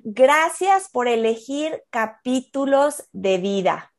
Gracias por elegir capítulos de vida.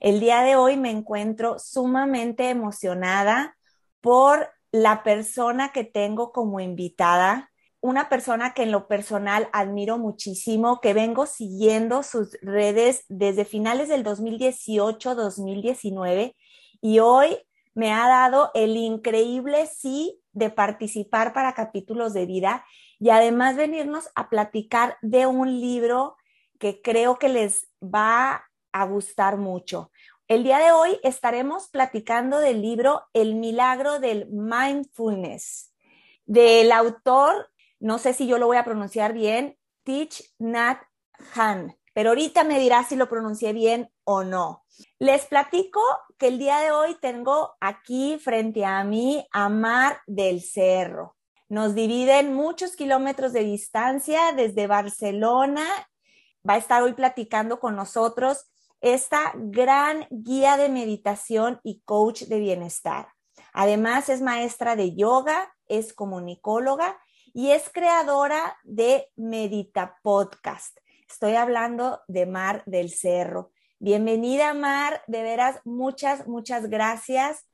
El día de hoy me encuentro sumamente emocionada por la persona que tengo como invitada, una persona que en lo personal admiro muchísimo, que vengo siguiendo sus redes desde finales del 2018-2019 y hoy me ha dado el increíble sí de participar para capítulos de vida y además venirnos a platicar de un libro que creo que les va a gustar mucho. El día de hoy estaremos platicando del libro El milagro del mindfulness, del autor, no sé si yo lo voy a pronunciar bien, Teach Nat Han, pero ahorita me dirá si lo pronuncié bien o no. Les platico que el día de hoy tengo aquí frente a mí a Mar del Cerro. Nos dividen muchos kilómetros de distancia desde Barcelona. Va a estar hoy platicando con nosotros esta gran guía de meditación y coach de bienestar. Además, es maestra de yoga, es comunicóloga y es creadora de Medita Podcast. Estoy hablando de Mar del Cerro. Bienvenida, Mar. De veras, muchas, muchas gracias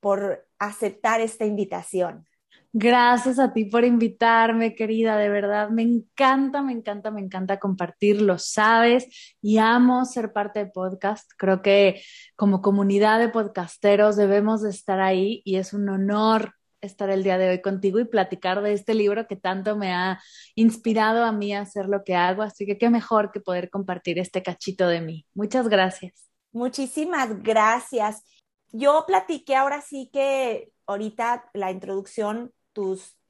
por aceptar esta invitación. Gracias a ti por invitarme, querida. De verdad, me encanta, me encanta, me encanta compartir, lo sabes, y amo ser parte de podcast. Creo que como comunidad de podcasteros debemos de estar ahí y es un honor estar el día de hoy contigo y platicar de este libro que tanto me ha inspirado a mí a hacer lo que hago. Así que qué mejor que poder compartir este cachito de mí. Muchas gracias. Muchísimas gracias. Yo platiqué ahora sí que ahorita la introducción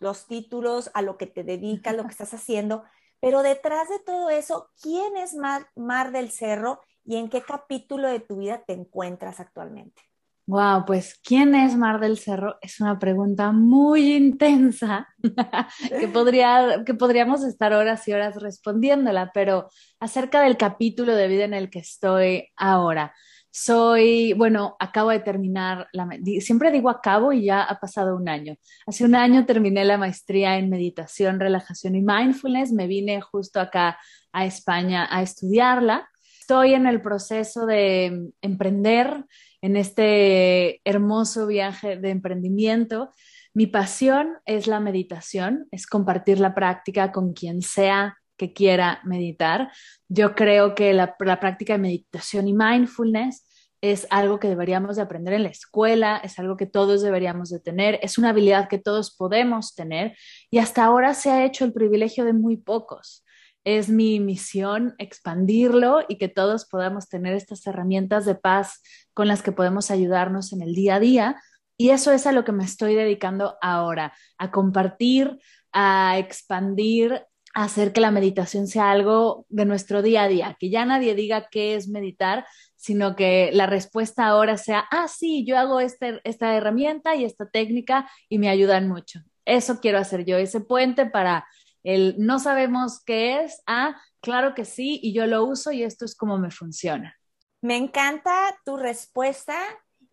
los títulos, a lo que te dedicas, lo que estás haciendo, pero detrás de todo eso, ¿quién es Mar, Mar del Cerro y en qué capítulo de tu vida te encuentras actualmente? Wow, pues ¿quién es Mar del Cerro? Es una pregunta muy intensa que, podría, que podríamos estar horas y horas respondiéndola, pero acerca del capítulo de vida en el que estoy ahora. Soy, bueno, acabo de terminar, la, siempre digo acabo y ya ha pasado un año. Hace un año terminé la maestría en meditación, relajación y mindfulness. Me vine justo acá a España a estudiarla. Estoy en el proceso de emprender en este hermoso viaje de emprendimiento. Mi pasión es la meditación, es compartir la práctica con quien sea que quiera meditar. Yo creo que la, práctica de meditación y mindfulness es algo que deberíamos de aprender en la escuela, es algo que todos deberíamos de tener, es una habilidad que todos podemos tener y hasta ahora se ha hecho el privilegio de muy pocos. Es mi misión expandirlo y que todos podamos tener estas herramientas de paz con las que podemos ayudarnos en el día a día. Y eso es a lo que me estoy dedicando ahora, a compartir, a expandir hacer que la meditación sea algo de nuestro día a día, que ya nadie diga qué es meditar, sino que la respuesta ahora sea, ah, sí, yo hago este, esta herramienta y esta técnica y me ayudan mucho. Eso quiero hacer yo, ese puente para el no sabemos qué es, ah, claro que sí, y yo lo uso y esto es como me funciona. Me encanta tu respuesta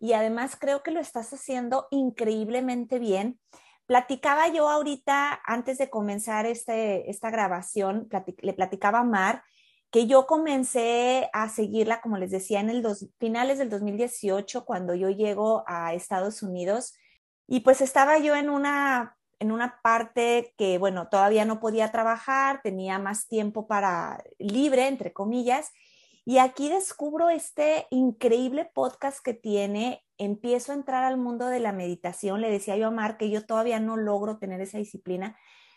y además creo que lo estás haciendo increíblemente bien Platicaba yo ahorita, antes de comenzar este, esta grabación, le platicaba a Mar que yo comencé a seguirla, como les decía, en el finales del 2018, cuando yo llego a Estados Unidos. Y pues estaba yo en una, en una parte que, bueno, todavía no podía trabajar, tenía más tiempo para libre, entre comillas. Y aquí descubro este increíble podcast que tiene empiezo a entrar al mundo de la meditación, le decía yo a Mar que yo todavía no logro tener esa disciplina,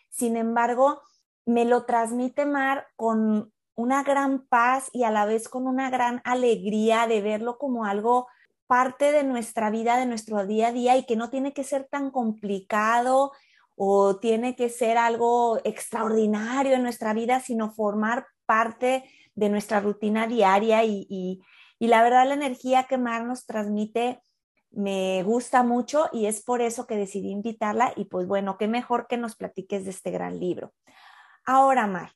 sin embargo, me lo transmite Mar con una gran paz y a la vez con una gran alegría de verlo como algo parte de nuestra vida, de nuestro día a día y que no tiene que ser tan complicado o tiene que ser algo extraordinario en nuestra vida, sino formar parte de nuestra rutina diaria y, y, la verdad la energía que Mar nos transmite me gusta mucho y es por eso que decidí invitarla y pues bueno, qué mejor que nos platiques de este gran libro. Ahora, Mar,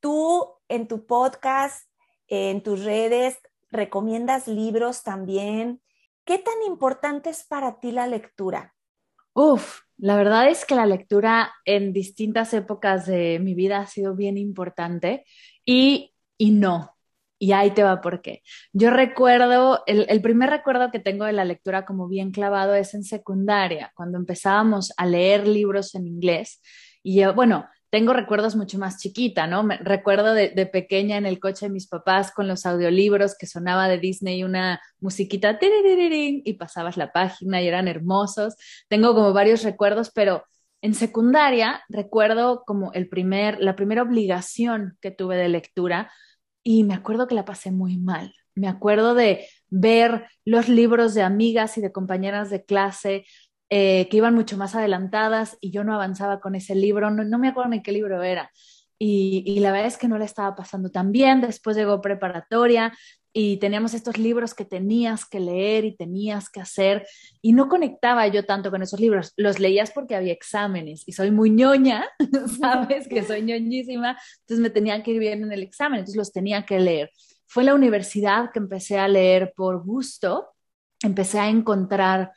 tú en tu podcast, en tus redes, recomiendas libros también. ¿Qué tan importante es para ti la lectura? Uf, la verdad es que la lectura en distintas épocas de mi vida ha sido bien importante y, y no. Y ahí te va por qué. Yo recuerdo, el, el, primer recuerdo que tengo de la lectura como bien clavado es en secundaria, cuando empezábamos a leer libros en inglés. Y yo, bueno, tengo recuerdos mucho más chiquita, ¿no? Me, recuerdo de, de, pequeña en el coche de mis papás con los audiolibros que sonaba de Disney una musiquita y pasabas la página y eran hermosos. Tengo como varios recuerdos, pero en secundaria recuerdo como el primer, la primera obligación que tuve de lectura y me acuerdo que la pasé muy mal. Me acuerdo de ver los libros de amigas y de compañeras de clase eh, que iban mucho más adelantadas y yo no avanzaba con ese libro, no, no me acuerdo ni qué libro era. Y, y, la verdad es que no le estaba pasando tan bien. Después llegó preparatoria y teníamos estos libros que tenías que leer y tenías que hacer y no conectaba yo tanto con esos libros. Los leías porque había exámenes y soy muy ñoña, sabes que soy ñoñísima, entonces me tenían que ir bien en el examen, entonces los tenía que leer. Fue la universidad que empecé a leer por gusto, empecé a encontrar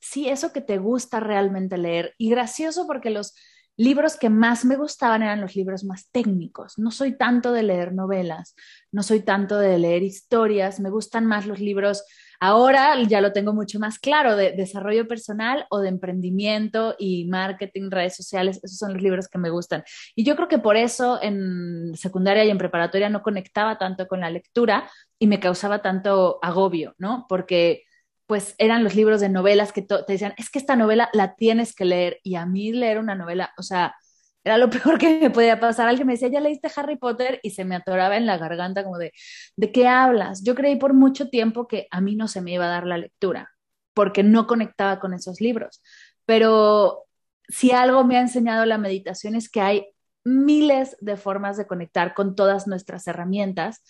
sí, eso que te gusta realmente leer. Y gracioso porque los libros que más me gustaban eran los libros más técnicos. No soy tanto de leer novelas, no soy tanto de leer historias, me gustan más los libros. Ahora ya lo tengo mucho más claro de desarrollo personal o de emprendimiento y marketing, redes sociales, esos son los libros que me gustan. Y yo creo que por eso en secundaria y en preparatoria no conectaba tanto con la lectura y me causaba tanto agobio, ¿no? Porque pues eran los libros de novelas que te decían, es que esta novela la tienes que leer. Y a mí leer una novela, o sea, era lo peor que me podía pasar. Alguien me decía, ya leíste Harry Potter y se me atoraba en la garganta como de, ¿de qué hablas? Yo creí por mucho tiempo que a mí no se me iba a dar la lectura porque no conectaba con esos libros. Pero si algo me ha enseñado la meditación es que hay miles de formas de conectar con todas nuestras herramientas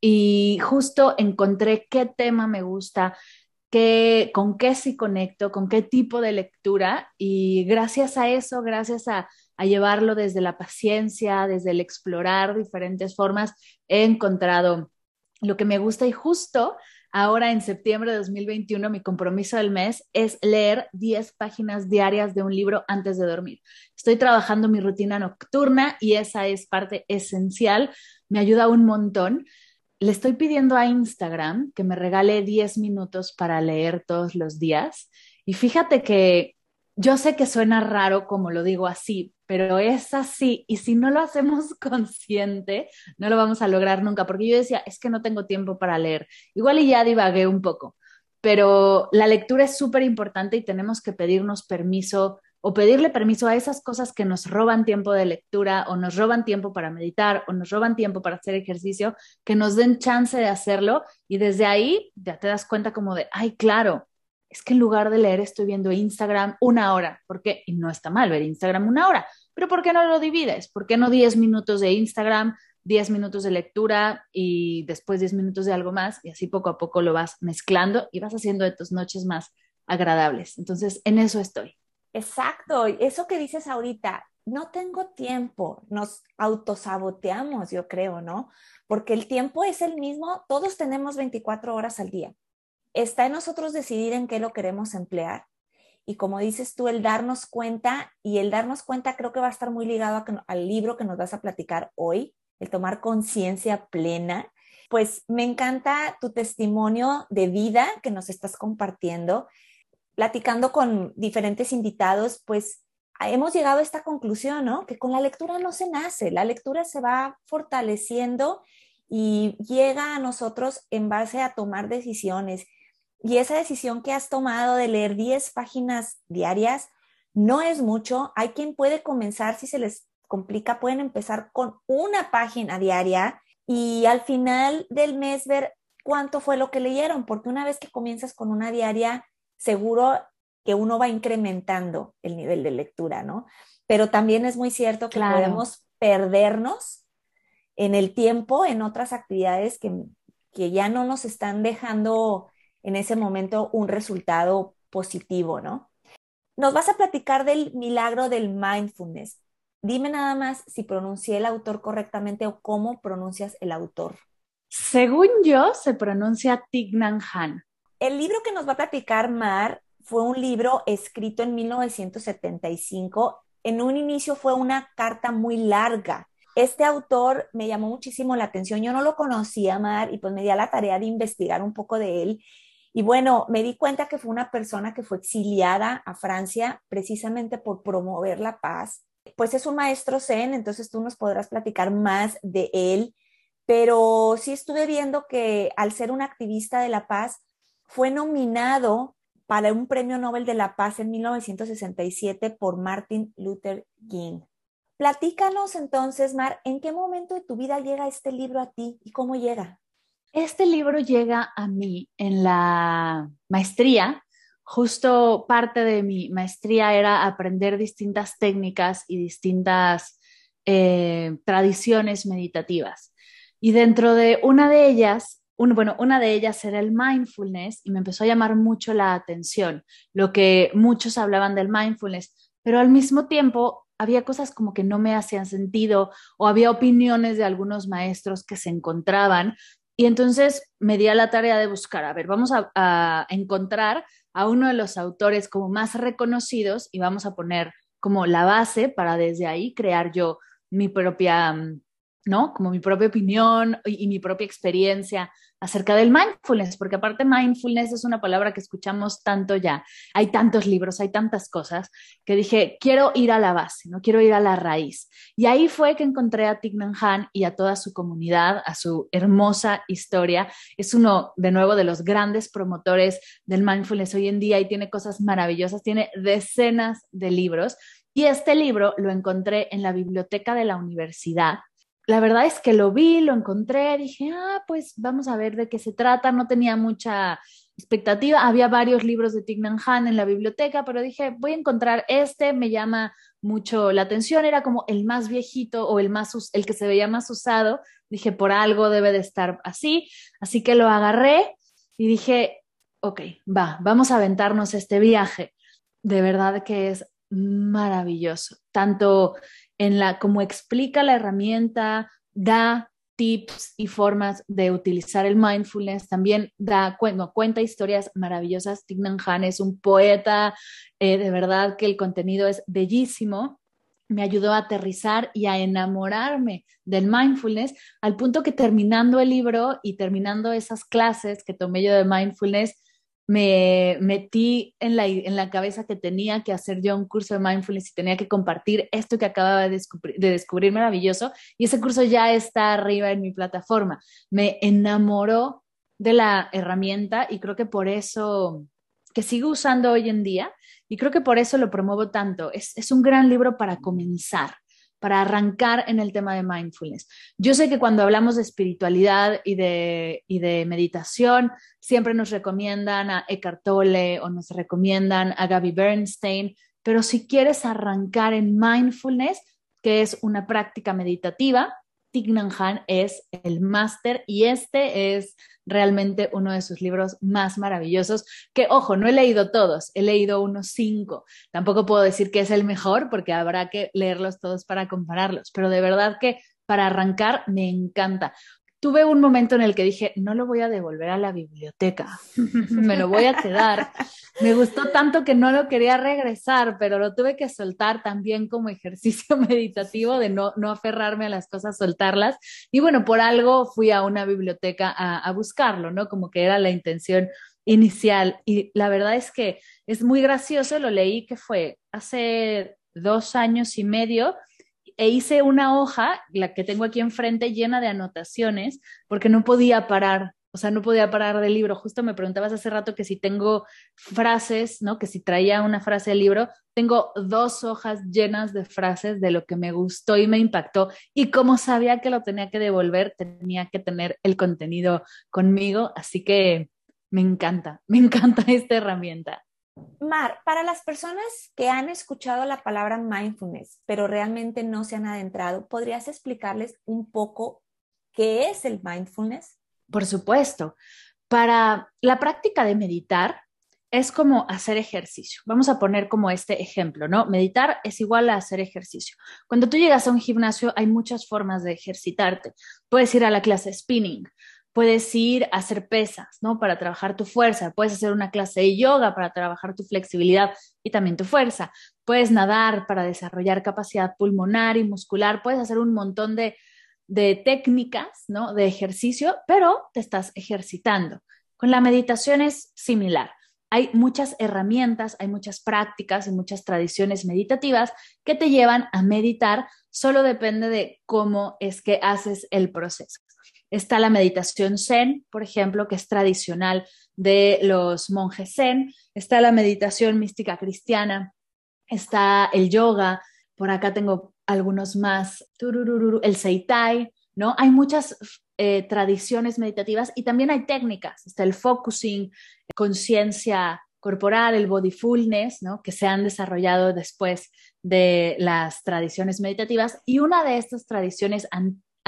y justo encontré qué tema me gusta, qué, con qué sí conecto, con qué tipo de lectura y gracias a eso, gracias a, a llevarlo desde la paciencia, desde el explorar diferentes formas, he encontrado lo que me gusta y justo ahora en septiembre de 2021 mi compromiso del mes es leer 10 páginas diarias de un libro antes de dormir. Estoy trabajando mi rutina nocturna y esa es parte esencial, me ayuda un montón le estoy pidiendo a Instagram que me regale 10 minutos para leer todos los días. Y fíjate que yo sé que suena raro como lo digo así, pero es así. Y si no lo hacemos consciente, no lo vamos a lograr nunca. Porque yo decía, es que no tengo tiempo para leer. Igual y ya divagué un poco, pero la lectura es súper importante y tenemos que pedirnos permiso o pedirle permiso a esas cosas que nos roban tiempo de lectura o nos roban tiempo para meditar o nos roban tiempo para hacer ejercicio, que nos den chance de hacerlo y desde ahí ya te das cuenta como de, ay, claro, es que en lugar de leer estoy viendo Instagram una hora, porque y no está mal ver Instagram una hora, pero ¿por qué no lo divides? ¿Por qué no 10 minutos de Instagram, 10 minutos de lectura y después 10 minutos de algo más y así poco a poco lo vas mezclando y vas haciendo de tus noches más agradables? Entonces, en eso estoy. Exacto, eso que dices ahorita, no tengo tiempo, nos autosaboteamos, yo creo, ¿no? Porque el tiempo es el mismo, todos tenemos 24 horas al día. Está en nosotros decidir en qué lo queremos emplear. Y como dices tú, el darnos cuenta, y el darnos cuenta creo que va a estar muy ligado al libro que nos vas a platicar hoy, el tomar conciencia plena. Pues me encanta tu testimonio de vida que nos estás compartiendo platicando con diferentes invitados, pues hemos llegado a esta conclusión, ¿no? Que con la lectura no se nace, la lectura se va fortaleciendo y llega a nosotros en base a tomar decisiones. Y esa decisión que has tomado de leer 10 páginas diarias no es mucho. Hay quien puede comenzar, si se les complica, pueden empezar con una página diaria y al final del mes ver cuánto fue lo que leyeron, porque una vez que comienzas con una diaria, seguro que uno va incrementando el nivel de lectura, ¿no? Pero también es muy cierto que podemos perdernos en el tiempo, en otras actividades que, que ya no nos están dejando en ese momento un resultado positivo, ¿no? Nos vas a platicar del milagro del mindfulness. Dime nada más si pronuncié el autor correctamente o cómo pronuncias el autor. Según yo, se pronuncia Tignan Han. El libro que nos va a platicar Mar fue un libro escrito en 1975. En un inicio fue una carta muy larga. Este autor me llamó muchísimo la atención. Yo no lo conocía, Mar, y pues me di a la tarea de investigar un poco de él. Y bueno, me di cuenta que fue una persona que fue exiliada a Francia precisamente por promover la paz. Pues es un maestro zen, entonces tú nos podrás platicar más de él, pero sí estuve viendo que al ser un activista de la paz, fue nominado para un premio Nobel de la Paz en 1967 por Martin Luther King. Platícanos entonces, Mar, ¿en qué momento de tu vida llega este libro a ti y cómo llega? Este libro llega a mí en la maestría. Justo parte de mi maestría era aprender distintas técnicas y distintas eh, tradiciones meditativas. Y dentro de una de ellas bueno, una de ellas era el mindfulness y me empezó a llamar mucho la atención, lo que muchos hablaban del mindfulness, pero al mismo tiempo había cosas como que no me hacían sentido o había opiniones de algunos maestros que se encontraban y entonces me di a la tarea de buscar, a ver, vamos a, encontrar a uno de los autores como más reconocidos y vamos a poner como la base para desde ahí crear yo mi propia mm, ¿no? Como mi propia opinión y, mi propia experiencia acerca del mindfulness, porque aparte mindfulness es una palabra que escuchamos tanto ya. Hay tantos libros, hay tantas cosas que dije, quiero ir a la base, no quiero ir a la raíz. Y ahí fue que encontré a Tignan Han y a toda su comunidad, a su hermosa historia. Es uno, de nuevo, de los grandes promotores del mindfulness hoy en día y tiene cosas maravillosas, tiene decenas de libros. Y este libro lo encontré en la biblioteca de la universidad la verdad es que lo vi, lo encontré, dije, ah, pues vamos a ver de qué se trata. No tenía mucha expectativa. Había varios libros de Tignan Han en la biblioteca, pero dije, voy a encontrar este, me llama mucho la atención. Era como el más viejito o el, más, el que se veía más usado. Dije, por algo debe de estar así. Así que lo agarré y dije, ok, va, vamos a aventarnos este viaje. De verdad que es maravilloso. Tanto en la como explica la herramienta, da tips y formas de utilizar el mindfulness, también da cuenta historias maravillosas. Tignan Han es un poeta, eh, de verdad que el contenido es bellísimo. Me ayudó a aterrizar y a enamorarme del mindfulness al punto que terminando el libro y terminando esas clases que tomé yo de mindfulness, me metí en la, en la cabeza que tenía que hacer yo un curso de mindfulness y tenía que compartir esto que acababa de descubrir, de descubrir maravilloso y ese curso ya está arriba en mi plataforma. Me enamoró de la herramienta y creo que por eso que sigo usando hoy en día y creo que por eso lo promuevo tanto. Es, es un gran libro para comenzar para arrancar en el tema de mindfulness. Yo sé que cuando hablamos de espiritualidad y de, y de meditación, siempre nos recomiendan a Eckhart Tolle o nos recomiendan a Gaby Bernstein, pero si quieres arrancar en mindfulness, que es una práctica meditativa, Tignan Han es el máster y este es realmente uno de sus libros más maravillosos, que ojo, no he leído todos, he leído unos cinco. Tampoco puedo decir que es el mejor porque habrá que leerlos todos para compararlos, pero de verdad que para arrancar me encanta tuve un momento en el que dije, no lo voy a devolver a la biblioteca, me lo voy a quedar. Me gustó tanto que no lo quería regresar, pero lo tuve que soltar también como ejercicio meditativo de no, no aferrarme a las cosas, soltarlas. Y bueno, por algo fui a una biblioteca a, a buscarlo, ¿no? Como que era la intención inicial. Y la verdad es que es muy gracioso, lo leí que fue hace dos años y medio e hice una hoja, la que tengo aquí enfrente, llena de anotaciones, porque no podía parar, o sea, no podía parar del libro. Justo me preguntabas hace rato que si tengo frases, ¿no? Que si traía una frase del libro, tengo dos hojas llenas de frases de lo que me gustó y me impactó. Y como sabía que lo tenía que devolver, tenía que tener el contenido conmigo, así que me encanta, me encanta esta herramienta. Mar, para las personas que han escuchado la palabra mindfulness, pero realmente no se han adentrado, ¿podrías explicarles un poco qué es el mindfulness? Por supuesto. Para la práctica de meditar es como hacer ejercicio. Vamos a poner como este ejemplo, ¿no? Meditar es igual a hacer ejercicio. Cuando tú llegas a un gimnasio hay muchas formas de ejercitarte. Puedes ir a la clase spinning, puedes ir a hacer pesas, ¿no? Para trabajar tu fuerza, puedes hacer una clase de yoga para trabajar tu flexibilidad y también tu fuerza, puedes nadar para desarrollar capacidad pulmonar y muscular, puedes hacer un montón de, de técnicas, ¿no? De ejercicio, pero te estás ejercitando. Con la meditación es similar. Hay muchas herramientas, hay muchas prácticas y muchas tradiciones meditativas que te llevan a meditar, solo depende de cómo es que haces el proceso. Está la meditación zen, por ejemplo, que es tradicional de los monjes zen. Está la meditación mística cristiana. Está el yoga. Por acá tengo algunos más. El seitai, ¿no? Hay muchas eh, tradiciones meditativas y también hay técnicas. Está el focusing, conciencia corporal, el bodyfulness, ¿no? que se han desarrollado después de las tradiciones meditativas. Y una de estas tradiciones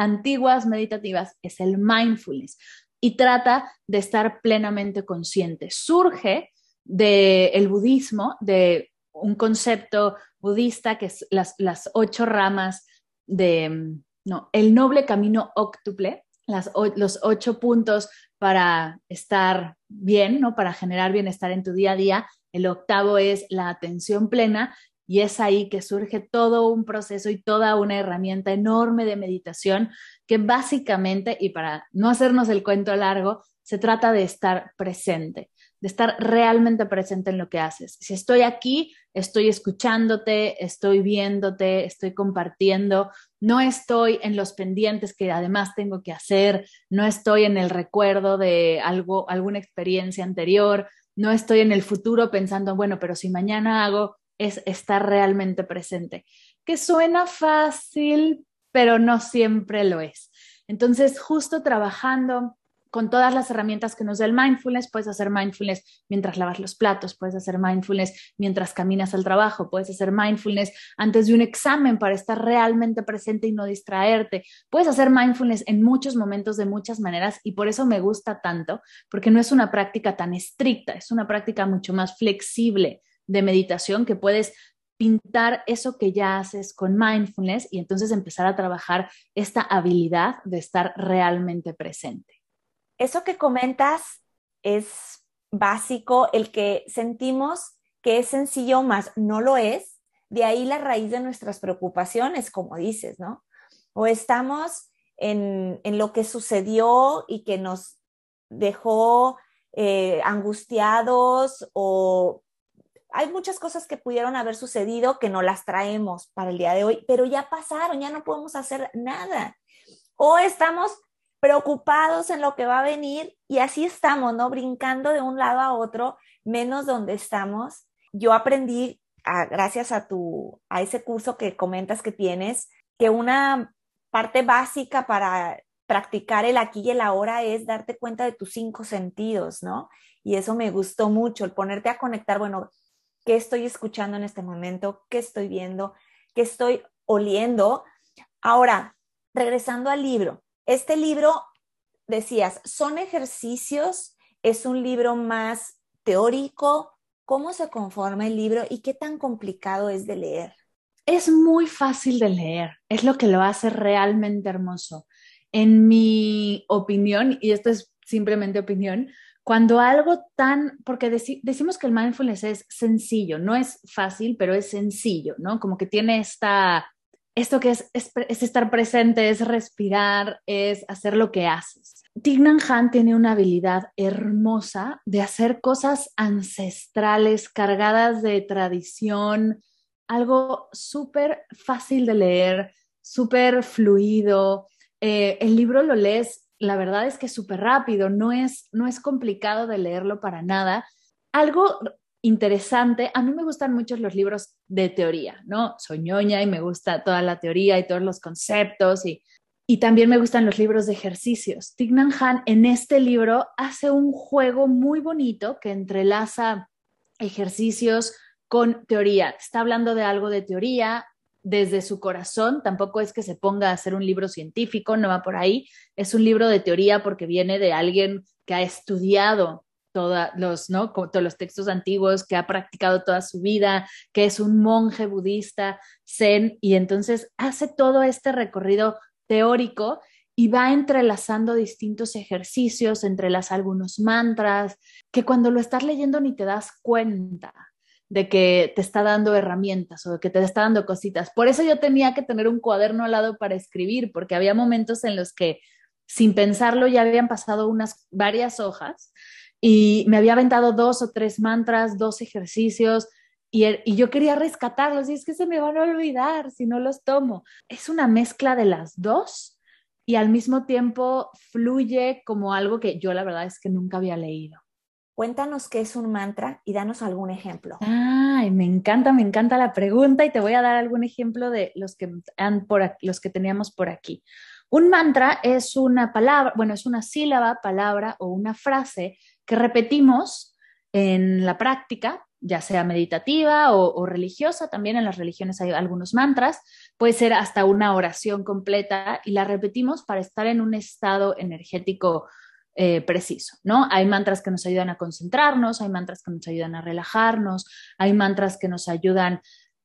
antiguas meditativas es el mindfulness y trata de estar plenamente consciente. Surge del budismo, de un concepto budista que es las, las ocho ramas de, no, el noble camino óctuple, las, los ocho puntos para estar bien, ¿no? Para generar bienestar en tu día a día. El octavo es la atención plena y es ahí que surge todo un proceso y toda una herramienta enorme de meditación que básicamente, y para no hacernos el cuento largo, se trata de estar presente, de estar realmente presente en lo que haces. Si estoy aquí, estoy escuchándote, estoy viéndote, estoy compartiendo, no estoy en los pendientes que además tengo que hacer, no estoy en el recuerdo de algo, alguna experiencia anterior, no estoy en el futuro pensando, bueno, pero si mañana hago es estar realmente presente, que suena fácil, pero no siempre lo es. Entonces, justo trabajando con todas las herramientas que nos da el mindfulness, puedes hacer mindfulness mientras lavas los platos, puedes hacer mindfulness mientras caminas al trabajo, puedes hacer mindfulness antes de un examen para estar realmente presente y no distraerte. Puedes hacer mindfulness en muchos momentos de muchas maneras y por eso me gusta tanto, porque no es una práctica tan estricta, es una práctica mucho más flexible de meditación que puedes pintar eso que ya haces con mindfulness y entonces empezar a trabajar esta habilidad de estar realmente presente. Eso que comentas es básico, el que sentimos que es sencillo más no lo es, de ahí la raíz de nuestras preocupaciones, como dices, ¿no? O estamos en, lo que sucedió y que nos dejó eh, angustiados o hay muchas cosas que pudieron haber sucedido que no las traemos para el día de hoy, pero ya pasaron, ya no podemos hacer nada. O estamos preocupados en lo que va a venir y así estamos, ¿no? Brincando de un lado a otro, menos donde estamos. Yo aprendí, gracias a tu, a ese curso que comentas que tienes, que una parte básica para practicar el aquí y el ahora es darte cuenta de tus cinco sentidos, ¿no? Y eso me gustó mucho, el ponerte a conectar, bueno, qué estoy escuchando en este momento, qué estoy viendo, qué estoy oliendo. Ahora, regresando al libro, este libro, decías, son ejercicios, es un libro más teórico, ¿cómo se conforma el libro y qué tan complicado es de leer? Es muy fácil de leer, es lo que lo hace realmente hermoso. En mi opinión, y esto es simplemente opinión, cuando algo tan, porque decimos que el mindfulness es sencillo, no es fácil, pero es sencillo, ¿no? Como que tiene esta, esto que es, es, estar presente, es respirar, es hacer lo que haces. Tignan Han tiene una habilidad hermosa de hacer cosas ancestrales, cargadas de tradición, algo súper fácil de leer, súper fluido. Eh, el libro lo lees la verdad es que es súper rápido, no es, no es complicado de leerlo para nada. Algo interesante, a mí me gustan mucho los libros de teoría, ¿no? Soy ñoña y me gusta toda la teoría y todos los conceptos y, y también me gustan los libros de ejercicios. Tignan Han en este libro hace un juego muy bonito que entrelaza ejercicios con teoría. Está hablando de algo de teoría desde su corazón. Tampoco es que se ponga a hacer un libro científico, no va por ahí. Es un libro de teoría porque viene de alguien que ha estudiado todos los, textos antiguos, que ha practicado toda su vida, que es un monje budista, zen, y entonces hace todo este recorrido teórico y va entrelazando distintos ejercicios, entrelaza algunos mantras, que cuando lo estás leyendo ni te das cuenta de que te está dando herramientas o que te está dando cositas. Por eso yo tenía que tener un cuaderno al lado para escribir, porque había momentos en los que sin pensarlo ya habían pasado unas varias hojas y me había aventado dos o tres mantras, dos ejercicios y, y, yo quería rescatarlos y es que se me van a olvidar si no los tomo. Es una mezcla de las dos y al mismo tiempo fluye como algo que yo la verdad es que nunca había leído. Cuéntanos qué es un mantra y danos algún ejemplo. Ay, me encanta, me encanta la pregunta y te voy a dar algún ejemplo de los que, por los que teníamos por aquí. Un mantra es una palabra, bueno, es una sílaba, palabra o una frase que repetimos en la práctica, ya sea meditativa o, religiosa, también en las religiones hay algunos mantras, puede ser hasta una oración completa y la repetimos para estar en un estado energético eh, preciso, ¿no? Hay mantras que nos ayudan a concentrarnos, hay mantras que nos ayudan a relajarnos, hay mantras que nos ayudan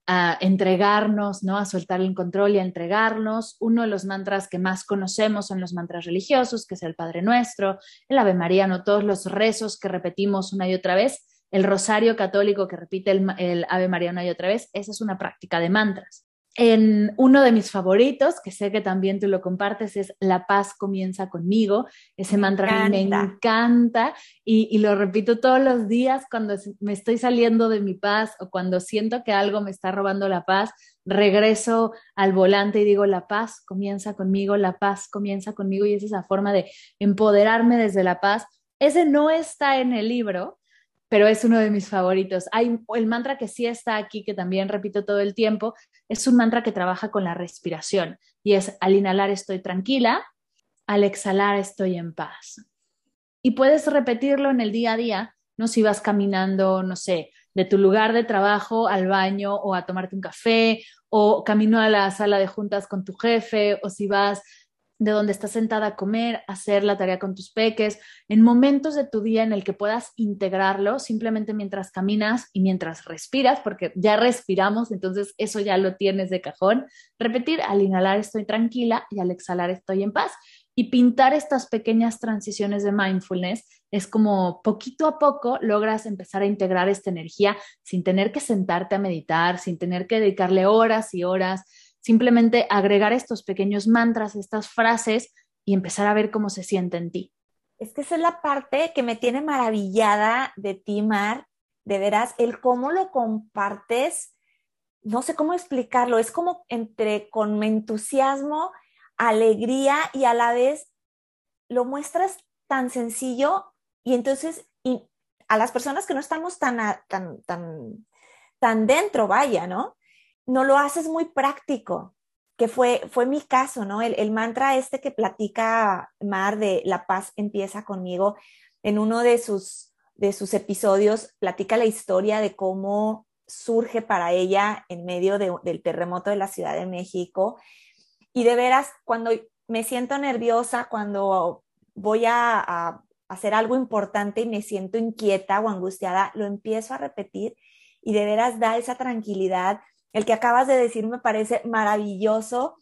a entregarnos, ¿no? A soltar el control y a entregarnos. Uno de los mantras que más conocemos son los mantras religiosos, que es el Padre Nuestro, el Ave María, ¿no? Todos los rezos que repetimos una y otra vez, el rosario católico que repite el, el Ave María una y otra vez, esa es una práctica de mantras en uno de mis favoritos, que sé que también tú lo compartes, es La paz comienza conmigo. Ese mantra me encanta y, y, lo repito todos los días cuando me estoy saliendo de mi paz o cuando siento que algo me está robando la paz. Regreso al volante y digo, la paz comienza conmigo, la paz comienza conmigo y es esa forma de empoderarme desde la paz. Ese no está en el libro, pero es uno de mis favoritos. Hay el mantra que sí está aquí, que también repito todo el tiempo, es un mantra que trabaja con la respiración y es al inhalar estoy tranquila, al exhalar estoy en paz. Y puedes repetirlo en el día a día, no si vas caminando, no sé, de tu lugar de trabajo al baño o a tomarte un café o camino a la sala de juntas con tu jefe o si vas de donde estás sentada a comer, hacer la tarea con tus peques, en momentos de tu día en el que puedas integrarlo simplemente mientras caminas y mientras respiras, porque ya respiramos, entonces eso ya lo tienes de cajón. Repetir, al inhalar estoy tranquila y al exhalar estoy en paz. Y pintar estas pequeñas transiciones de mindfulness es como poquito a poco logras empezar a integrar esta energía sin tener que sentarte a meditar, sin tener que dedicarle horas y horas simplemente agregar estos pequeños mantras, estas frases y empezar a ver cómo se siente en ti. Es que esa es la parte que me tiene maravillada de ti, Mar, de veras, el cómo lo compartes, no sé cómo explicarlo, es como entre con entusiasmo, alegría y a la vez lo muestras tan sencillo y entonces a las personas que no estamos tan, tan, tan, tan dentro, vaya, ¿no? No lo haces muy práctico, que fue, fue mi caso, ¿no? El, mantra este que platica Mar de La paz empieza conmigo, en uno de sus, de sus episodios platica la historia de cómo surge para ella en medio del terremoto de la Ciudad de México. Y de veras, cuando me siento nerviosa, cuando voy a, a hacer algo importante y me siento inquieta o angustiada, lo empiezo a repetir y de veras da esa tranquilidad el que acabas de decir me parece maravilloso.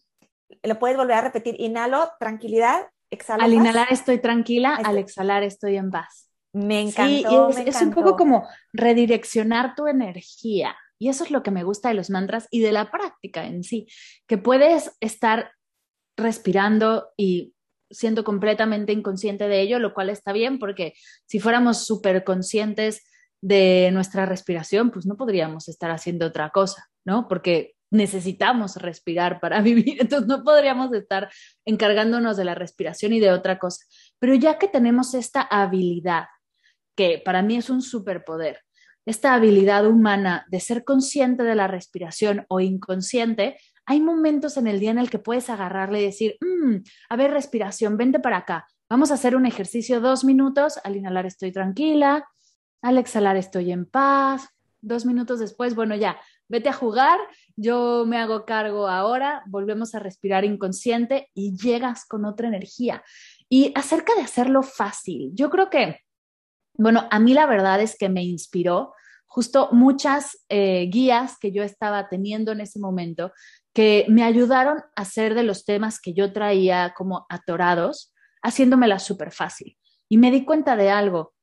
Lo puedes volver a repetir. Inhalo, tranquilidad, exhalo. Al inhalar estoy tranquila, al exhalar estoy en paz. Me encantó. Sí, es, un poco como redireccionar tu energía. Y eso es lo que me gusta de los mantras y de la práctica en sí, que puedes estar respirando y siendo completamente inconsciente de ello, lo cual está bien porque si fuéramos súper conscientes de nuestra respiración, pues no podríamos estar haciendo otra cosa. ¿no? Porque necesitamos respirar para vivir, entonces no podríamos estar encargándonos de la respiración y de otra cosa. Pero ya que tenemos esta habilidad, que para mí es un superpoder, esta habilidad humana de ser consciente de la respiración o inconsciente, hay momentos en el día en el que puedes agarrarle y decir, mm, a ver, respiración, vente para acá, vamos a hacer un ejercicio dos minutos, al inhalar estoy tranquila, al exhalar estoy en paz, dos minutos después, bueno, ya, vete a jugar, yo me hago cargo ahora, volvemos a respirar inconsciente y llegas con otra energía. Y acerca de hacerlo fácil, yo creo que, bueno, a mí la verdad es que me inspiró justo muchas eh, guías que yo estaba teniendo en ese momento que me ayudaron a hacer de los temas que yo traía como atorados, haciéndomela súper fácil. Y me di cuenta de algo,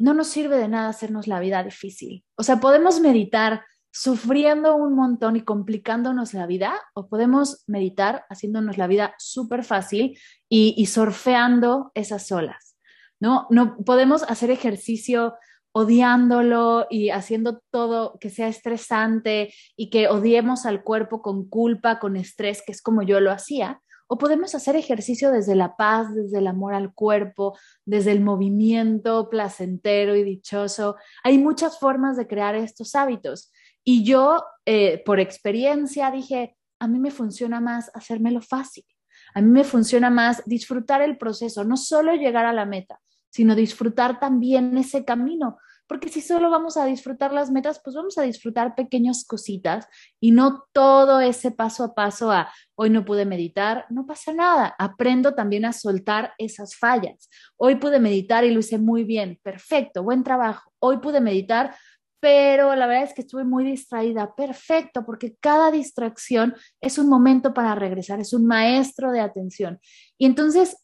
no nos sirve de nada hacernos la vida difícil. O sea, podemos meditar sufriendo un montón y complicándonos la vida o podemos meditar haciéndonos la vida súper fácil y, y surfeando esas olas. ¿no? no podemos hacer ejercicio odiándolo y haciendo todo que sea estresante y que odiemos al cuerpo con culpa, con estrés, que es como yo lo hacía, o podemos hacer ejercicio desde la paz, desde el amor al cuerpo, desde el movimiento placentero y dichoso. Hay muchas formas de crear estos hábitos. Y yo, eh, por experiencia, dije, a mí me funciona más hacérmelo fácil. A mí me funciona más disfrutar el proceso, no solo llegar a la meta, sino disfrutar también ese camino, porque si solo vamos a disfrutar las metas, pues vamos a disfrutar pequeñas cositas y no todo ese paso a paso a hoy no pude meditar, no pasa nada, aprendo también a soltar esas fallas. Hoy pude meditar y lo hice muy bien, perfecto, buen trabajo. Hoy pude meditar, pero la verdad es que estuve muy distraída, perfecto, porque cada distracción es un momento para regresar, es un maestro de atención. Y entonces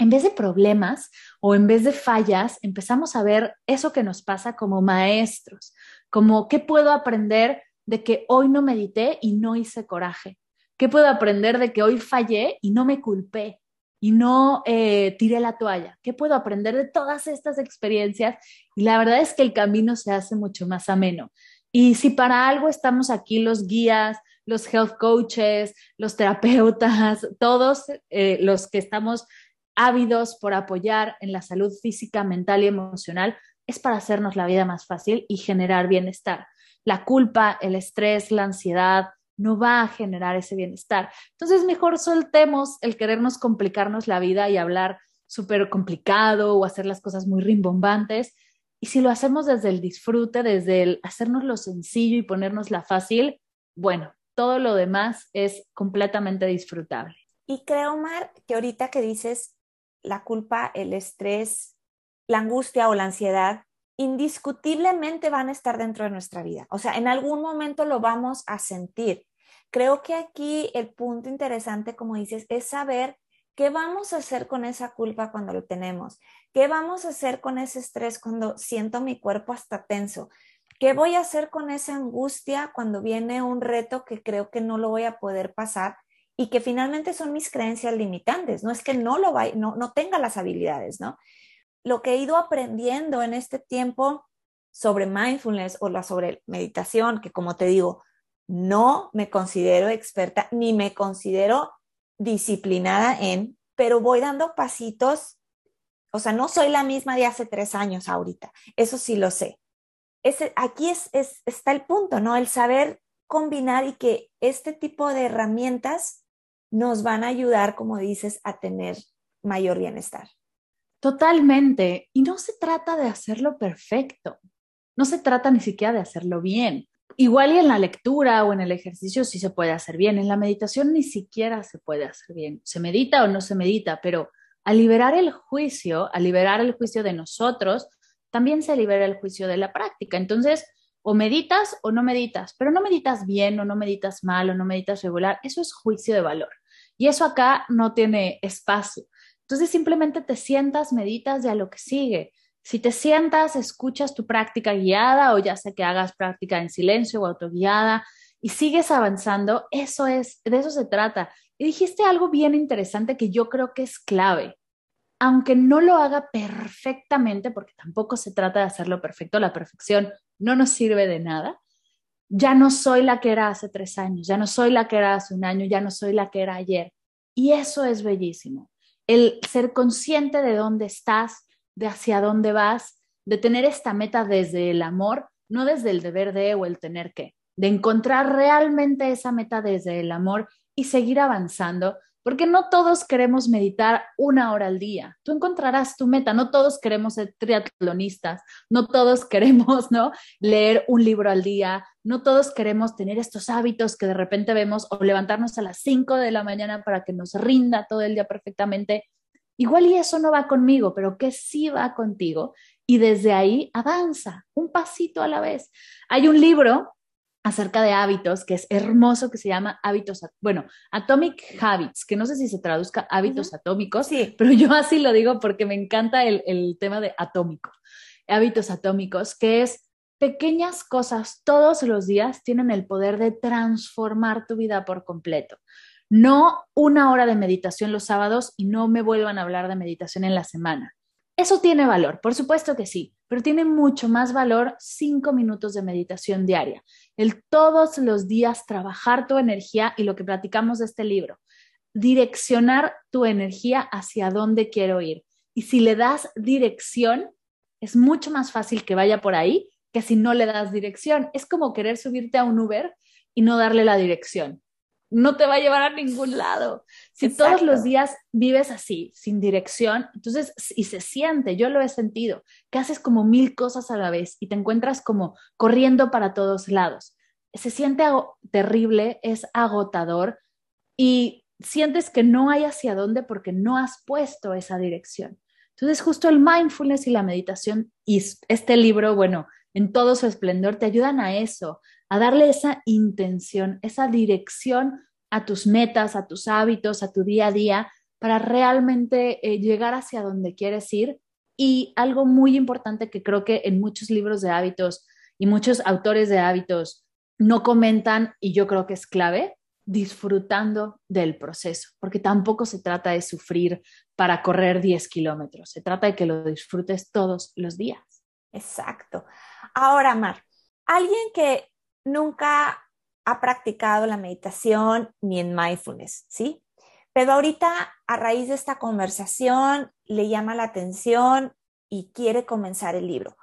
en vez de problemas o en vez de fallas, empezamos a ver eso que nos pasa como maestros, como qué puedo aprender de que hoy no medité y no hice coraje, qué puedo aprender de que hoy fallé y no me culpé y no eh, tiré la toalla, qué puedo aprender de todas estas experiencias y la verdad es que el camino se hace mucho más ameno. Y si para algo estamos aquí los guías, los health coaches, los terapeutas, todos eh, los que estamos ávidos por apoyar en la salud física, mental y emocional, es para hacernos la vida más fácil y generar bienestar. La culpa, el estrés, la ansiedad no va a generar ese bienestar. Entonces, mejor soltemos el querernos complicarnos la vida y hablar súper complicado o hacer las cosas muy rimbombantes. Y si lo hacemos desde el disfrute, desde el hacernos lo sencillo y ponernos la fácil, bueno, todo lo demás es completamente disfrutable. Y creo, Mar, que ahorita que dices la culpa, el estrés, la angustia o la ansiedad, indiscutiblemente van a estar dentro de nuestra vida. O sea, en algún momento lo vamos a sentir. Creo que aquí el punto interesante, como dices, es saber qué vamos a hacer con esa culpa cuando lo tenemos, qué vamos a hacer con ese estrés cuando siento mi cuerpo hasta tenso, qué voy a hacer con esa angustia cuando viene un reto que creo que no lo voy a poder pasar y que finalmente son mis creencias limitantes, no es que no lo vaya, no, no tenga las habilidades, ¿no? Lo que he ido aprendiendo en este tiempo sobre mindfulness o la sobre meditación, que como te digo, no me considero experta ni me considero disciplinada en, pero voy dando pasitos, o sea, no soy la misma de hace tres años ahorita, eso sí lo sé. Ese, aquí es, es, está el punto, ¿no? El saber combinar y que este tipo de herramientas nos van a ayudar, como dices, a tener mayor bienestar. Totalmente. Y no se trata de hacerlo perfecto. No se trata ni siquiera de hacerlo bien. Igual y en la lectura o en el ejercicio sí se puede hacer bien. En la meditación ni siquiera se puede hacer bien. Se medita o no se medita, pero al liberar el juicio, al liberar el juicio de nosotros, también se libera el juicio de la práctica. Entonces, o meditas o no meditas, pero no meditas bien o no meditas mal o no meditas regular. Eso es juicio de valor. Y eso acá no tiene espacio. Entonces simplemente te sientas, meditas de a lo que sigue. Si te sientas, escuchas tu práctica guiada o ya sea que hagas práctica en silencio o autoguiada y sigues avanzando, eso es, de eso se trata. Y dijiste algo bien interesante que yo creo que es clave. Aunque no lo haga perfectamente, porque tampoco se trata de hacerlo perfecto, la perfección no nos sirve de nada, ya no soy la que era hace tres años, ya no soy la que era hace un año, ya no soy la que era ayer. Y eso es bellísimo. El ser consciente de dónde estás, de hacia dónde vas, de tener esta meta desde el amor, no desde el deber de o el tener que, de encontrar realmente esa meta desde el amor y seguir avanzando porque no todos queremos meditar una hora al día. Tú encontrarás tu meta, no todos queremos ser triatlonistas, no todos queremos, ¿no? Leer un libro al día, no todos queremos tener estos hábitos que de repente vemos o levantarnos a las 5 de la mañana para que nos rinda todo el día perfectamente. Igual y eso no va conmigo, pero que sí va contigo. Y desde ahí avanza, un pasito a la vez. Hay un libro acerca de hábitos, que es hermoso, que se llama hábitos, bueno, Atomic Habits, que no sé si se traduzca hábitos atómicos, sí. pero yo así lo digo porque me encanta el, el tema de atómico, hábitos atómicos, que es pequeñas cosas todos los días tienen el poder de transformar tu vida por completo. No una hora de meditación los sábados y no me vuelvan a hablar de meditación en la semana. Eso tiene valor, por supuesto que sí, pero tiene mucho más valor cinco minutos de meditación diaria. El todos los días trabajar tu energía y lo que platicamos de este libro, direccionar tu energía hacia dónde quiero ir. Y si le das dirección, es mucho más fácil que vaya por ahí que si no le das dirección. Es como querer subirte a un Uber y no darle la dirección no te va a llevar a ningún lado. Si todos los días vives así, sin dirección, entonces, y se siente, yo lo he sentido, que haces como mil cosas a la vez y te encuentras como corriendo para todos lados. Se siente terrible, es agotador y sientes que no hay hacia dónde porque no has puesto esa dirección. Entonces, justo el mindfulness y la meditación y este libro, bueno, en todo su esplendor, te ayudan a eso, a darle esa intención, esa dirección a tus metas, a tus hábitos, a tu día a día, para realmente eh, llegar hacia donde quieres ir. Y algo muy importante que creo que en muchos libros de hábitos y muchos autores de hábitos no comentan, y yo creo que es clave, disfrutando del proceso, porque tampoco se trata de sufrir para correr 10 kilómetros, se trata de que lo disfrutes todos los días. Exacto. Ahora, Mar, alguien que nunca ha practicado la meditación ni en mindfulness, ¿sí? Pero ahorita, a raíz de esta conversación, le llama la atención y quiere comenzar el libro.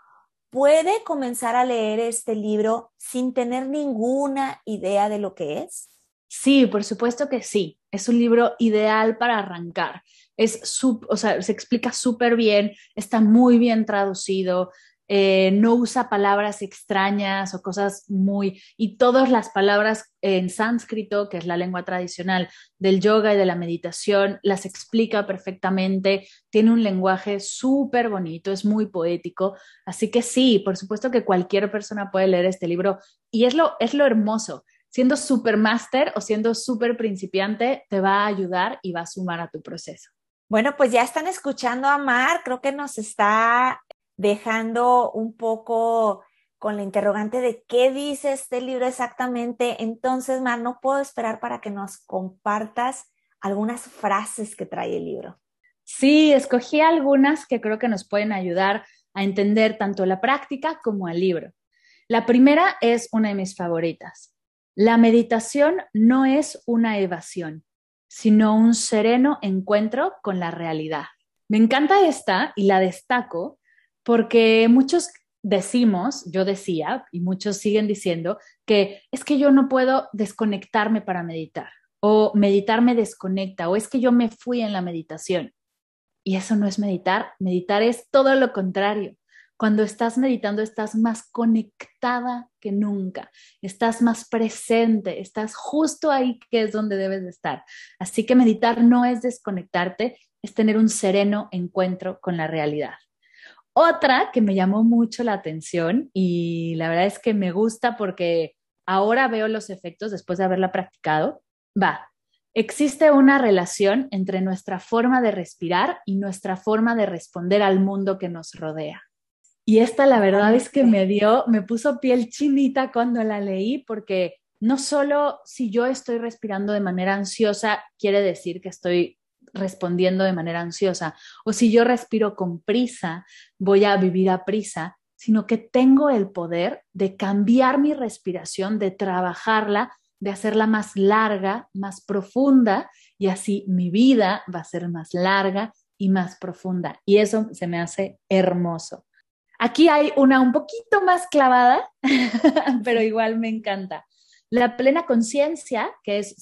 ¿Puede comenzar a leer este libro sin tener ninguna idea de lo que es? Sí, por supuesto que sí. Es un libro ideal para arrancar. Es, o sea, se explica súper bien, está muy bien traducido, eh, no usa palabras extrañas o cosas muy... Y todas las palabras en sánscrito, que es la lengua tradicional del yoga y de la meditación, las explica perfectamente, tiene un lenguaje súper bonito, es muy poético. Así que sí, por supuesto que cualquier persona puede leer este libro y es lo, es lo hermoso. Siendo súper máster o siendo súper principiante, te va a ayudar y va a sumar a tu proceso. Bueno, pues ya están escuchando a Mar, creo que nos está dejando un poco con la interrogante de qué dice este libro exactamente. Entonces, Mar, no puedo esperar para que nos compartas algunas frases que trae el libro. Sí, escogí algunas que creo que nos pueden ayudar a entender tanto la práctica como el libro. La primera es una de mis favoritas. La meditación no es una evasión, sino un sereno encuentro con la realidad. Me encanta esta y la destaco porque muchos decimos, yo decía, y muchos siguen diciendo, que es que yo no puedo desconectarme para meditar, o meditar me desconecta, o es que yo me fui en la meditación. Y eso no es meditar, meditar es todo lo contrario. Cuando estás meditando estás más conectada que nunca, estás más presente, estás justo ahí que es donde debes de estar. Así que meditar no es desconectarte, es tener un sereno encuentro con la realidad. Otra que me llamó mucho la atención y la verdad es que me gusta porque ahora veo los efectos después de haberla practicado, va, existe una relación entre nuestra forma de respirar y nuestra forma de responder al mundo que nos rodea. Y esta la verdad es que me dio, me puso piel chinita cuando la leí porque no solo si yo estoy respirando de manera ansiosa quiere decir que estoy respondiendo de manera ansiosa, o si yo respiro con prisa, voy a vivir a prisa, sino que tengo el poder de cambiar mi respiración, de trabajarla, de hacerla más larga, más profunda, y así mi vida va a ser más larga y más profunda. Y eso se me hace hermoso. Aquí hay una un poquito más clavada, pero igual me encanta. La plena conciencia, que es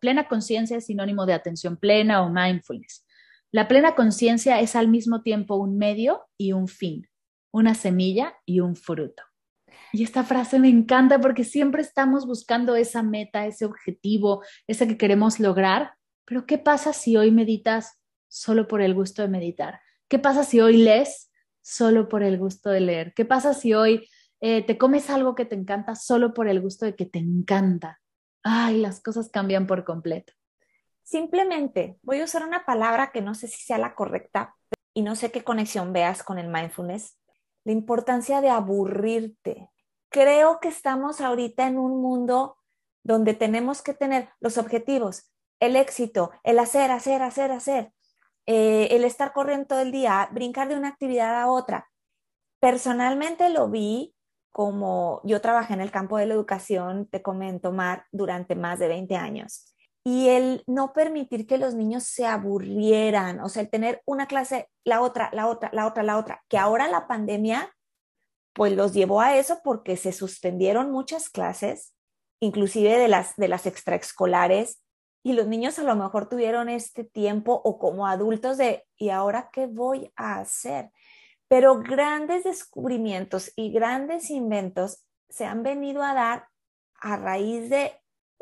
plena conciencia es sinónimo de atención plena o mindfulness. La plena conciencia es al mismo tiempo un medio y un fin, una semilla y un fruto. Y esta frase me encanta porque siempre estamos buscando esa meta, ese objetivo, ese que queremos lograr. Pero ¿qué pasa si hoy meditas solo por el gusto de meditar? ¿Qué pasa si hoy lees solo por el gusto de leer? ¿Qué pasa si hoy eh, te comes algo que te encanta solo por el gusto de que te encanta? Ay, las cosas cambian por completo. Simplemente voy a usar una palabra que no sé si sea la correcta y no sé qué conexión veas con el mindfulness. La importancia de aburrirte creo que estamos ahorita en un mundo donde tenemos que tener los objetivos, el éxito, el hacer, hacer, hacer, hacer, eh, el estar corriendo todo el día, brincar de una actividad a otra. Personalmente lo vi como yo trabajé en el campo de la educación, te comento, Mar, durante más de 20 años. Y el no permitir que los niños se aburrieran, o sea, el tener una clase, la otra, la otra, la otra, la otra, que ahora la pandemia pues los llevó a eso porque se suspendieron muchas clases, inclusive de las, de las extraescolares, y los niños a lo mejor tuvieron este tiempo o como adultos de, ¿y ahora qué voy a hacer? Pero grandes descubrimientos y grandes inventos se han venido a dar a raíz de,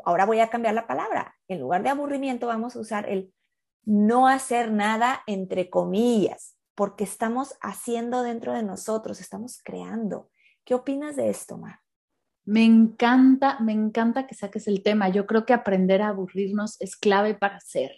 ahora voy a cambiar la palabra, en lugar de aburrimiento vamos a usar el no hacer nada entre comillas porque estamos haciendo dentro de nosotros, estamos creando. ¿Qué opinas de esto, Mar? Me encanta, me encanta que saques el tema. Yo creo que aprender a aburrirnos es clave para ser,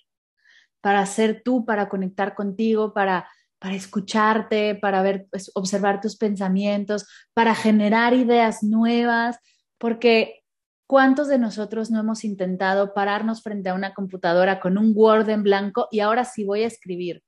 para ser tú, para conectar contigo, para, para escucharte, para ver, pues, observar tus pensamientos, para generar ideas nuevas, porque ¿cuántos de nosotros no hemos intentado pararnos frente a una computadora con un Word en blanco y ahora sí voy a escribir?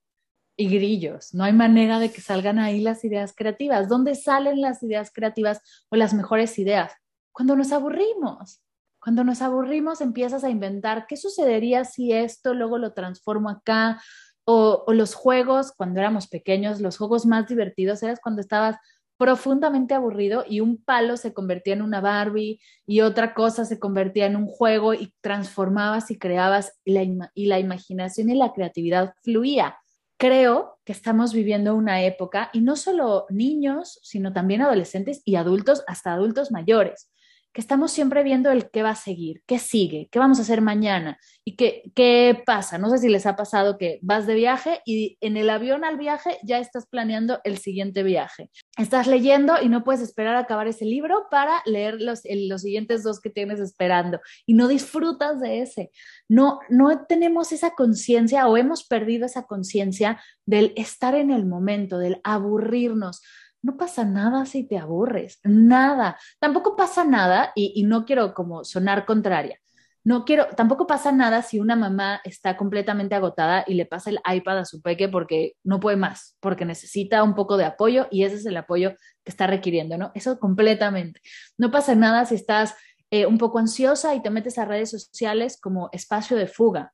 y grillos. No hay manera de que salgan ahí las ideas creativas. ¿Dónde salen las ideas creativas o las mejores ideas? Cuando nos aburrimos. Cuando nos aburrimos empiezas a inventar qué sucedería si esto luego lo transformo acá. O, los juegos, cuando éramos pequeños, los juegos más divertidos eras cuando estabas profundamente aburrido y un palo se convertía en una Barbie y otra cosa se convertía en un juego y transformabas y creabas y la, y la imaginación y la creatividad fluía. Creo que estamos viviendo una época, y no solo niños, sino también adolescentes y adultos, hasta adultos mayores, que estamos siempre viendo el qué va a seguir, qué sigue, qué vamos a hacer mañana y qué, qué pasa. No sé si les ha pasado que vas de viaje y en el avión al viaje ya estás planeando el siguiente viaje. Estás leyendo y no puedes esperar a acabar ese libro para leer los, los siguientes dos que tienes esperando y no disfrutas de ese. No, no tenemos esa conciencia o hemos perdido esa conciencia del estar en el momento, del aburrirnos no pasa nada si te aburres, nada. Tampoco pasa nada, y, no quiero como sonar contraria, no quiero, tampoco pasa nada si una mamá está completamente agotada y le pasa el iPad a su peque porque no puede más, porque necesita un poco de apoyo y ese es el apoyo que está requiriendo, ¿no? Eso completamente. No pasa nada si estás eh, un poco ansiosa y te metes a redes sociales como espacio de fuga.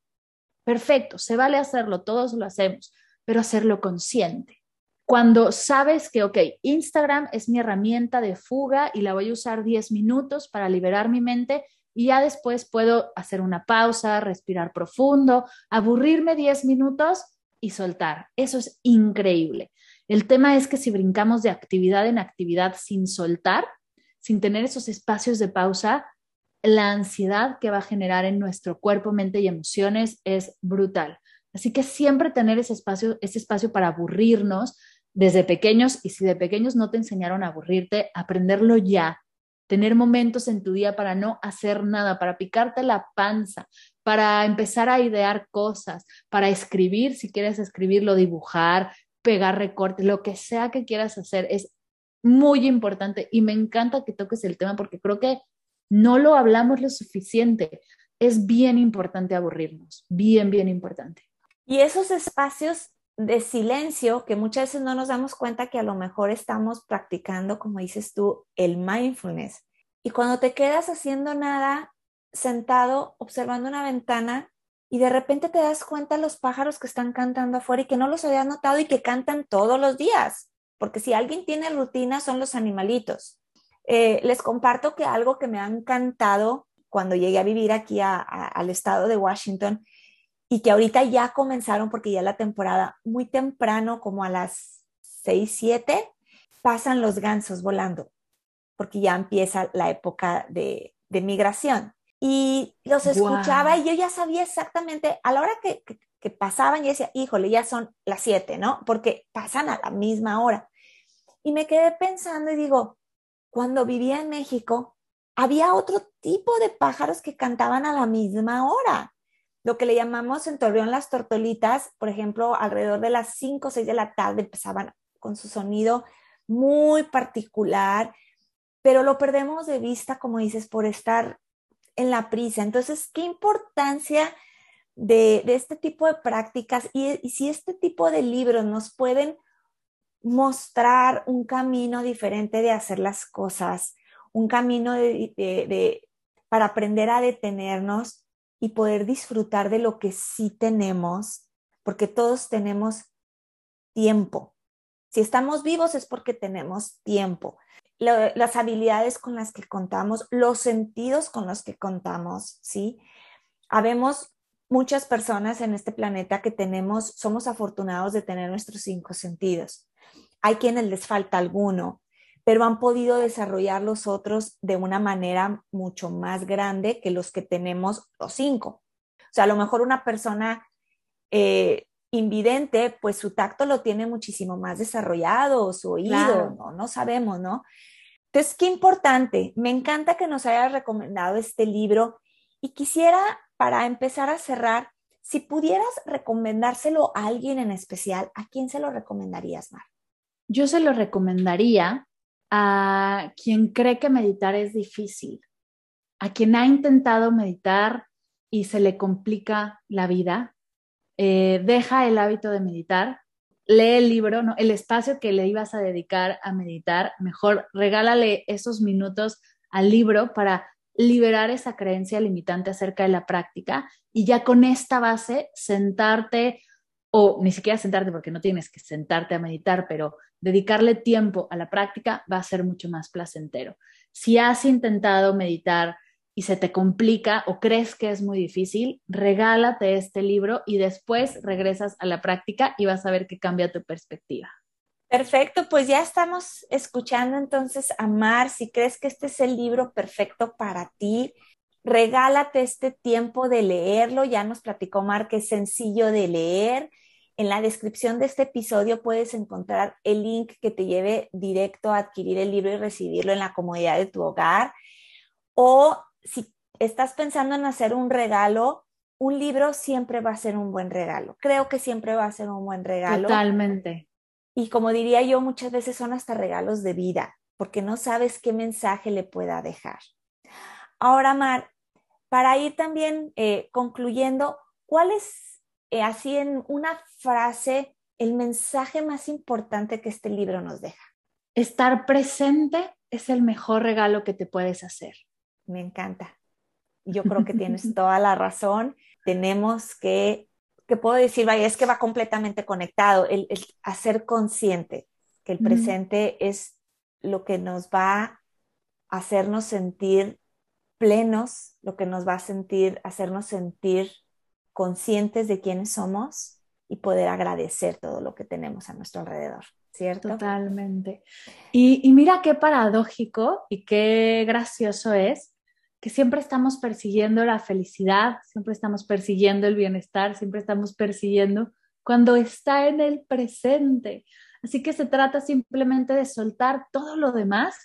Perfecto, se vale hacerlo, todos lo hacemos, pero hacerlo consciente cuando sabes que, ok, Instagram es mi herramienta de fuga y la voy a usar 10 minutos para liberar mi mente y ya después puedo hacer una pausa, respirar profundo, aburrirme 10 minutos y soltar. Eso es increíble. El tema es que si brincamos de actividad en actividad sin soltar, sin tener esos espacios de pausa, la ansiedad que va a generar en nuestro cuerpo, mente y emociones es brutal. Así que siempre tener ese espacio, ese espacio para aburrirnos, desde pequeños y si de pequeños no te enseñaron a aburrirte, aprenderlo ya, tener momentos en tu día para no hacer nada, para picarte la panza, para empezar a idear cosas, para escribir, si quieres escribirlo, dibujar, pegar recortes, lo que sea que quieras hacer, es muy importante y me encanta que toques el tema porque creo que no lo hablamos lo suficiente. Es bien importante aburrirnos, bien, bien importante. Y esos espacios de silencio que muchas veces no nos damos cuenta que a lo mejor estamos practicando, como dices tú, el mindfulness. Y cuando te quedas haciendo nada, sentado, observando una ventana, y de repente te das cuenta los pájaros que están cantando afuera y que no los habías notado y que cantan todos los días, porque si alguien tiene rutina son los animalitos. Eh, les comparto que algo que me ha encantado cuando llegué a vivir aquí al estado de Washington y que ahorita ya comenzaron porque ya la temporada muy temprano, como a las 6, 7, pasan los gansos volando, porque ya empieza la época de, migración. Y los escuchaba y yo ya sabía exactamente, a la hora que, que, pasaban, y decía, híjole, ya son las 7, ¿no? Porque pasan a la misma hora. Y me quedé pensando y digo, cuando vivía en México, había otro tipo de pájaros que cantaban a la misma hora. Lo que le llamamos en Torreón las tortolitas, por ejemplo, alrededor de las 5 o 6 de la tarde empezaban con su sonido muy particular, pero lo perdemos de vista, como dices, por estar en la prisa. Entonces, ¿qué importancia de, este tipo de prácticas y, si este tipo de libros nos pueden mostrar un camino diferente de hacer las cosas, un camino de, para aprender a detenernos y poder disfrutar de lo que sí tenemos, porque todos tenemos tiempo. Si estamos vivos es porque tenemos tiempo. las habilidades con las que contamos, los sentidos con los que contamos, ¿sí? Habemos muchas personas en este planeta que tenemos, somos afortunados de tener nuestros cinco sentidos. Hay quienes les falta alguno, pero han podido desarrollar los otros de una manera mucho más grande que los que tenemos los cinco. O sea, a lo mejor una persona eh, invidente, pues su tacto lo tiene muchísimo más desarrollado, su oído, ¿no? no sabemos, ¿no? Entonces, qué importante. Me encanta que nos hayas recomendado este libro y quisiera, para empezar a cerrar, si pudieras recomendárselo a alguien en especial, ¿a quién se lo recomendarías, Mar? yo se lo recomendaría a quien cree que meditar es difícil, a quien ha intentado meditar y se le complica la vida, eh, deja el hábito de meditar, lee el libro, ¿no? el espacio que le ibas a dedicar a meditar, mejor regálale esos minutos al libro para liberar esa creencia limitante acerca de la práctica y ya con esta base sentarte o ni siquiera sentarte porque no tienes que sentarte a meditar, pero dedicarle tiempo a la práctica va a ser mucho más placentero. Si has intentado meditar y se te complica o crees que es muy difícil, regálate este libro y después regresas a la práctica y vas a ver que cambia tu perspectiva. Perfecto, pues ya estamos escuchando entonces a Mar. Si crees que este es el libro perfecto para ti, regálate este tiempo de leerlo. Ya nos platicó Mar que es sencillo de leer en la descripción de este episodio puedes encontrar el link que te lleve directo a adquirir el libro y recibirlo en la comodidad de tu hogar. O si estás pensando en hacer un regalo, un libro siempre va a ser un buen regalo. Creo que siempre va a ser un buen regalo. Totalmente. Y como diría yo, muchas veces son hasta regalos de vida, porque no sabes qué mensaje le pueda dejar. Ahora, Mar, para ir también eh, concluyendo, ¿cuál es eh, así en una frase el mensaje más importante que este libro nos deja? Estar presente es el mejor regalo que te puedes hacer. Me encanta. Yo creo que tienes toda la razón. Tenemos que, que puedo decir, vaya, es que va completamente conectado, el, el hacer consciente que el presente es lo que nos va a hacernos sentir plenos, lo que nos va a sentir, hacernos sentir conscientes de quiénes somos y poder agradecer todo lo que tenemos a nuestro alrededor, ¿cierto? Totalmente. Y, y mira qué paradójico y qué gracioso es que siempre estamos persiguiendo la felicidad, siempre estamos persiguiendo el bienestar, siempre estamos persiguiendo cuando está en el presente. Así que se trata simplemente de soltar todo lo demás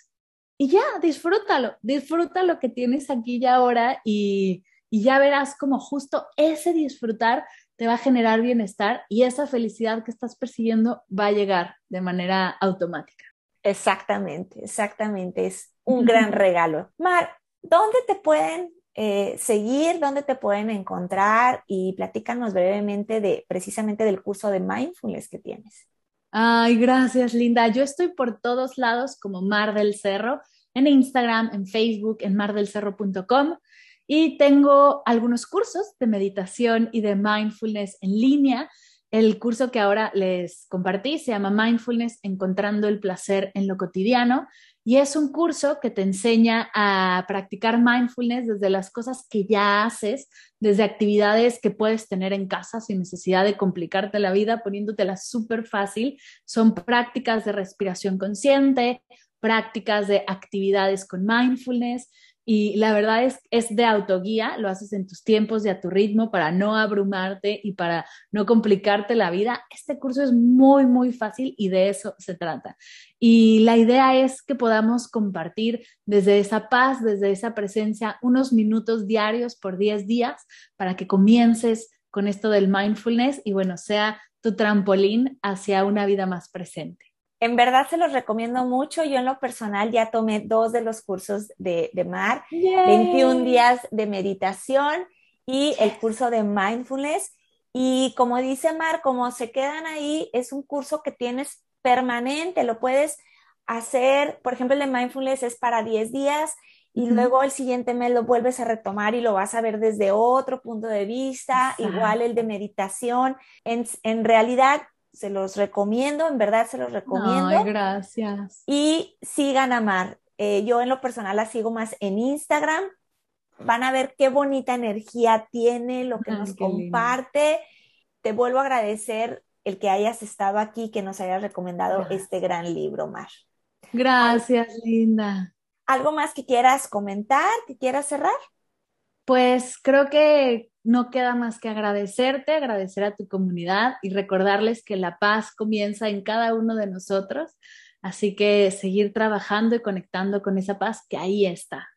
y ya, disfrútalo, disfruta lo que tienes aquí y ahora y, y ya verás como justo ese disfrutar te va a generar bienestar y esa felicidad que estás persiguiendo va a llegar de manera automática. Exactamente, exactamente. Es un gran regalo. Mar, ¿dónde te pueden eh, seguir? ¿Dónde te pueden encontrar? Y platícanos brevemente de precisamente del curso de mindfulness que tienes. Ay, gracias, Linda. Yo estoy por todos lados como Mar del Cerro, en Instagram, en Facebook, en mardelcerro.com. Y tengo algunos cursos de meditación y de mindfulness en línea. El curso que ahora les compartí se llama Mindfulness, Encontrando el Placer en lo Cotidiano. Y es un curso que te enseña a practicar mindfulness desde las cosas que ya haces, desde actividades que puedes tener en casa sin necesidad de complicarte la vida, poniéndotela súper fácil. Son prácticas de respiración consciente, prácticas de actividades con mindfulness. Y la verdad es, es de autoguía, lo haces en tus tiempos y a tu ritmo para no abrumarte y para no complicarte la vida. Este curso es muy, muy fácil y de eso se trata. Y la idea es que podamos compartir desde esa paz, desde esa presencia, unos minutos diarios por 10 días para que comiences con esto del mindfulness y bueno, sea tu trampolín hacia una vida más presente. En verdad se los recomiendo mucho. Yo en lo personal ya tomé dos de los cursos de, Mar, 21 días de meditación y el curso de mindfulness. Y como dice Mar, como se quedan ahí, es un curso que tienes permanente, lo puedes hacer, por ejemplo, el de mindfulness es para 10 días y luego el siguiente mes lo vuelves a retomar y lo vas a ver desde otro punto de vista, igual el de meditación. En, en realidad se los recomiendo, en verdad se los recomiendo. Ay, gracias. Y sigan a Mar. Eh, yo en lo personal la sigo más en Instagram. Van a ver qué bonita energía tiene, lo que nos comparte. Te vuelvo a agradecer el que hayas estado aquí, que nos hayas recomendado este gran libro, Mar. Gracias, linda. ¿Algo más que quieras comentar, que quieras cerrar? Pues creo que no queda más que agradecerte, agradecer a tu comunidad y recordarles que la paz comienza en cada uno de nosotros. Así que seguir trabajando y conectando con esa paz que ahí está.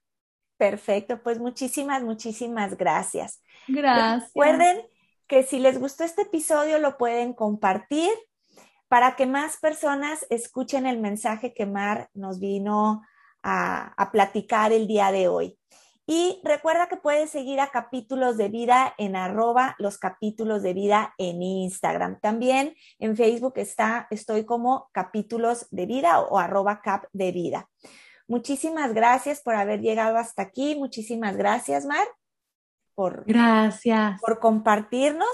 Perfecto, pues muchísimas, muchísimas gracias. Gracias. Recuerden que si les gustó este episodio lo pueden compartir para que más personas escuchen el mensaje que Mar nos vino a, a platicar el día de hoy. Y recuerda que puedes seguir a Capítulos de Vida en arroba los capítulos de vida en Instagram. También en Facebook está, estoy como Capítulos de Vida o arroba cap de vida. Muchísimas gracias por haber llegado hasta aquí. Muchísimas gracias, Mar, por, gracias. por compartirnos.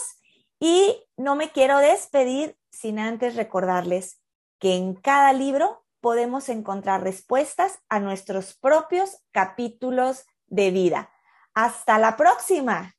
Y no me quiero despedir sin antes recordarles que en cada libro podemos encontrar respuestas a nuestros propios capítulos de vida. Hasta la próxima.